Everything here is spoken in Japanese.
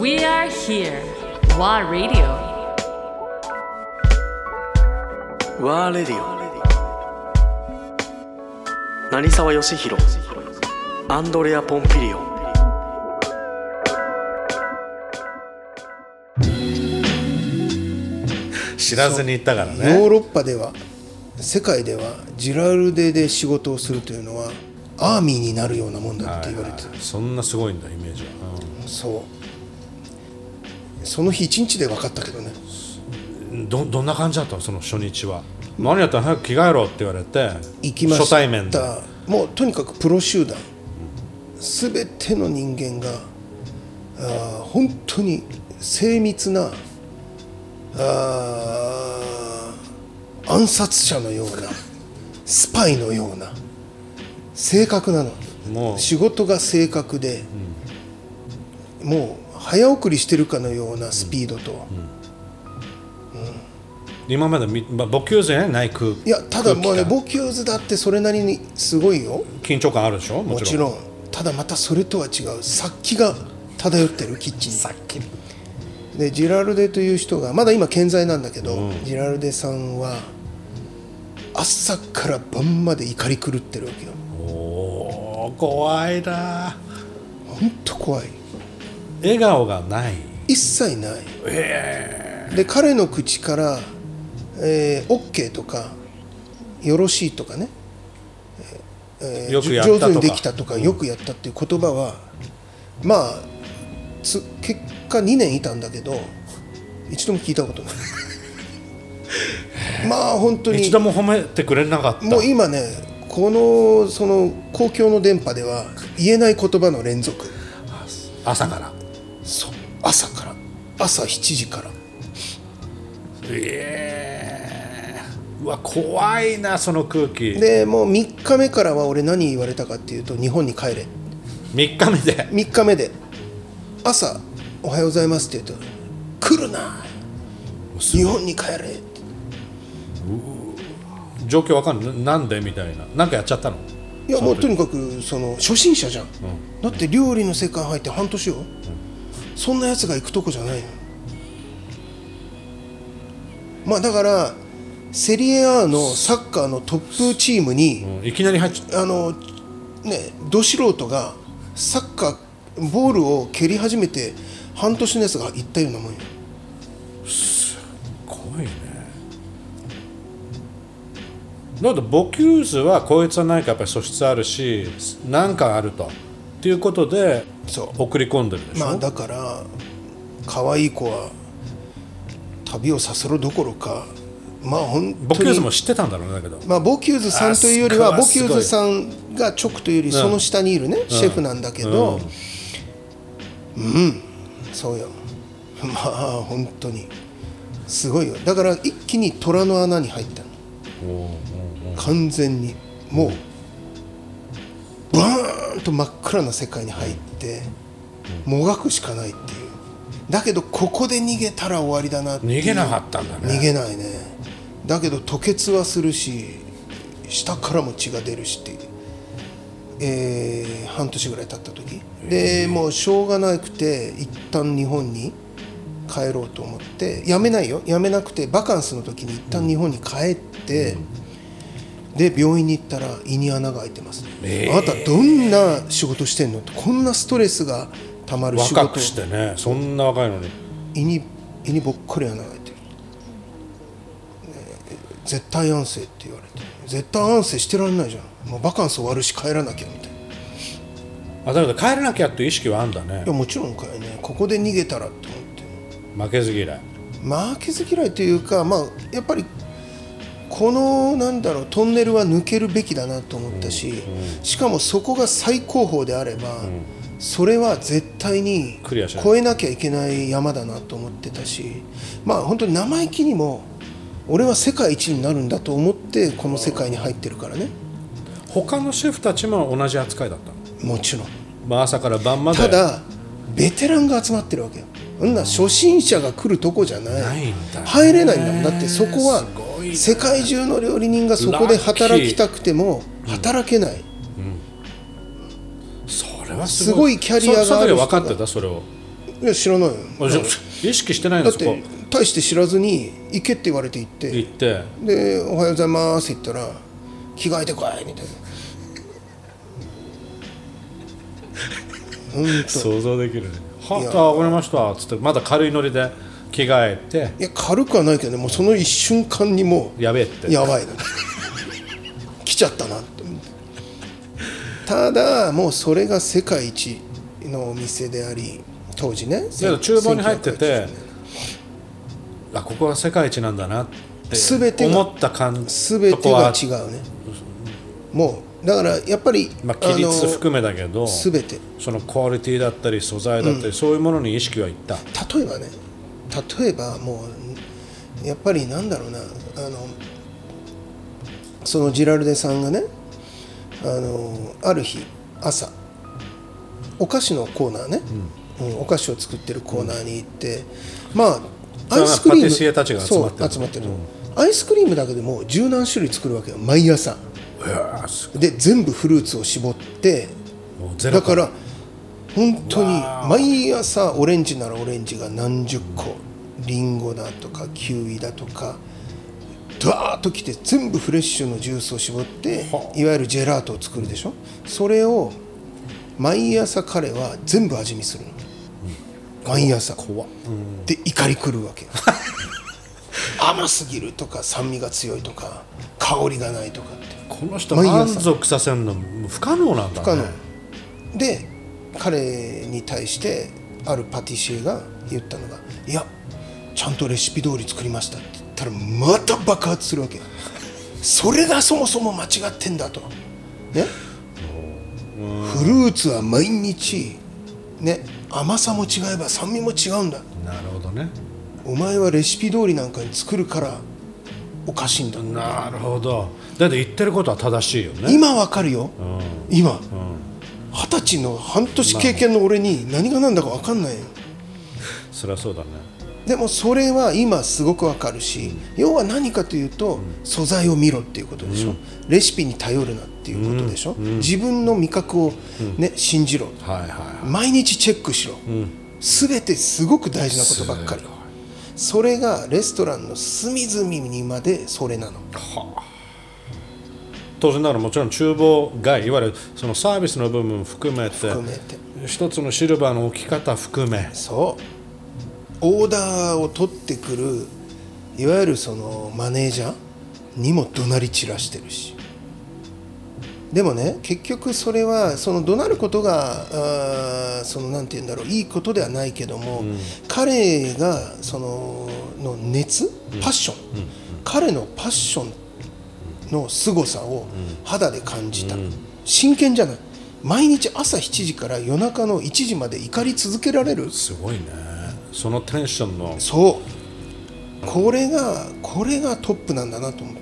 We are here. WA Radio. ワーレディオ成沢義弘アンドレア・ポンピリオン。知らずに行ったからヨーねロッパでは世界ではジラルデで仕事をするというのはアーミーになるようなもんだって言われてる、そんなすごいんだイメージは、そうその日一日で分かったけどね。うんどどんな感じだったの？その初日は。何やった？ら早く着替えろって言われて。行きました。初対面で。もうとにかくプロ集団。全ての人間があー本当に精密なあー暗殺者のようなスパイのような正確なの。もう。仕事が正確で、もう早送りしてるかのようなスピードと、今までボキューズやない空いやただもうねボキューズだってそれなりにすごいよ。緊張感あるでしょ？もちろん。もちろん。ただまたそれとは違う。殺気が漂ってるキッチンに。さっきでジラルデという人がまだ今健在なんだけど、ジラルデさんは朝から晩まで怒り狂ってるわけよ。おお怖いな。本当怖い笑顔がない。一切ない、で彼の口から、えー、OK とかよろしいとかね、えー上手にできたとか、よくやったっていう言葉はまあつ結果2年いたんだけど一度も聞いたことない。まあ本当に一度も褒めてくれなかった。もう今ねこのその公共の電波では言えない言葉の連続。朝からそう朝から朝7時から。ええうわ怖いなその空気。でもう3日目からは俺何言われたかっていうと日本に帰れ。3日目で？3日目で。朝「おはようございます」って言うと「来るな！日本に帰れ」って。状況わかんない？なんで？みたいな。なんかやっちゃったの？いやもうとにかくその初心者じゃん、だって料理の世界入って半年よ、そんなやつが行くとこじゃないの。まあだからセリエ A のサッカーのトップチームに、うんいきなり入っちゃあのねど素人がサッカーボールを蹴り始めて半年のやつが行ったようなもんよ。怖いね。だってボキューズはこいつは何かやっぱり素質あるし何かあるとっていうことでそう。送り込んでるでしょ、まあだから可愛い子は旅をさせろどころかまあ本ボキューズも知ってたんだろうねだけど。まあボキューズさんというよりはボキューズさんが直というよりその下にいるね、シェフなんだけどうん、そうよ。まあ本当に。すごいよ。だから一気に虎の穴に入ったの。完全に。もうバーンと真っ暗な世界に入ってもがくしかないっていう。だけどここで逃げたら終わりだな逃げなかったんだね。逃げないね。だけど吐血はするし下からも血が出るしっていう、えー半年ぐらい経った時。でもうしょうがなくて一旦日本に帰ろうと思ってやめないよ。やめなくてバカンスの時に一旦日本に帰って、で病院に行ったら胃に穴が開いてます、あなたどんな仕事してんの？ってこんなストレスがたまる仕事。若くしてね。そんな若いのに。胃に胃にぼっかり穴が開いてる、ね絶対安静って言われて。絶対安静してられないじゃん。もうバカンス終わるし帰らなきゃみたいな。あだから帰らなきゃっていう意識はあんだね。いやもちろんかいね。ここで逃げたらって思って。負けず嫌い。負けず嫌いというかまあやっぱりこのなんだろうトンネルは抜けるべきだなと思ったし、しかもそこが最高峰であれば、それは絶対にクリアしない。越えなきゃいけない山だなと思ってたしまあ本当に生意気にも俺は世界一になるんだと思ってこの世界に入ってるからね。他のシェフたちも同じ扱いだったの、もちろん。まあ、朝から晩まで。ただベテランが集まってるわけよ。そんな初心者が来るとこじゃない。入れないんだもん。だってそこはね世界中の料理人がそこで働きたくても働けない。それはすごい。キャリアがある分かってた？それを。いや知らない意識してないんだっですかて大して知らずに行けって言われて行って。行って。で「おはようございます」って言ったら「着替えてこい」みたいな。ほんと想像できるね。はあわかりました。つってまだ軽いノリで着替えて。いや軽くはないけどねもうその一瞬間にもやべえって。うやばいな。来ちゃったなってただもうそれが世界一のお店であり当時ね。いや厨房に入ってて1980年。あここが世界一なんだなって思った感全てが違うね。もうだからやっぱり、まあ、規律含めだけど全て。そのクオリティだったり素材だったり、そういうものに意識はいった。例えばね例えばもうやっぱりなんだろうなあのそのジラルデさんがねあのある日朝お菓子のコーナーね、うんお菓子を作ってるコーナーに行って、まあアイスクリーム集まってるそう集まってる、アイスクリームだけでも十何種類作るわけよ毎朝。で全部フルーツを絞ってだから本当に毎朝オレンジならオレンジが何十個リンゴだとかキウイだとかダーッときて全部フレッシュのジュースを絞っていわゆるジェラートを作るでしょ？それを毎朝彼は全部味見するの。毎朝。怖っ。で怒り狂うわけよ。甘すぎるとか酸味が強いとか香りがないとかって。この人満足させるの不可能なんだね。不可能。で彼に対してあるパティシエが言ったのが「いやちゃんとレシピ通り作りました」って言ったらまた爆発するわけ。それがそもそも間違ってんだと。ね。フルーツは毎日ね甘さも違えば酸味も違うんだ。なるほどね。お前はレシピ通りなんかに作るからおかしいんだ。なるほど。だって言ってることは正しいよね。今わかるよ、今二十歳の半年経験の俺に何が何だか分かんない。よそりゃそうだね。でもそれは今すごくわかるし要は何かというと素材を見ろっていうことでしょ、レシピに頼るなっていうことでしょ、自分の味覚を、ね信じろ。毎日チェックしろ、全てすごく大事なことばっかり。それがレストランの隅々にまでそれなの当然ながらもちろん厨房外いわゆるそのサービスの部分含めて含めて。一つのシルバーの置き方含め。そう。オーダーを取ってくるいわゆるそのマネージャーにも怒鳴り散らしてるし。でもね結局それはその怒鳴ることがそのなんて言うんだろういいことではないけども、彼がそのの熱パッション、彼のパッションの凄さを肌で感じた、真剣じゃない。毎日朝7時から夜中の1時まで怒り続けられる。すごいね。そのテンションの。そう。これがこれがトップなんだなと思って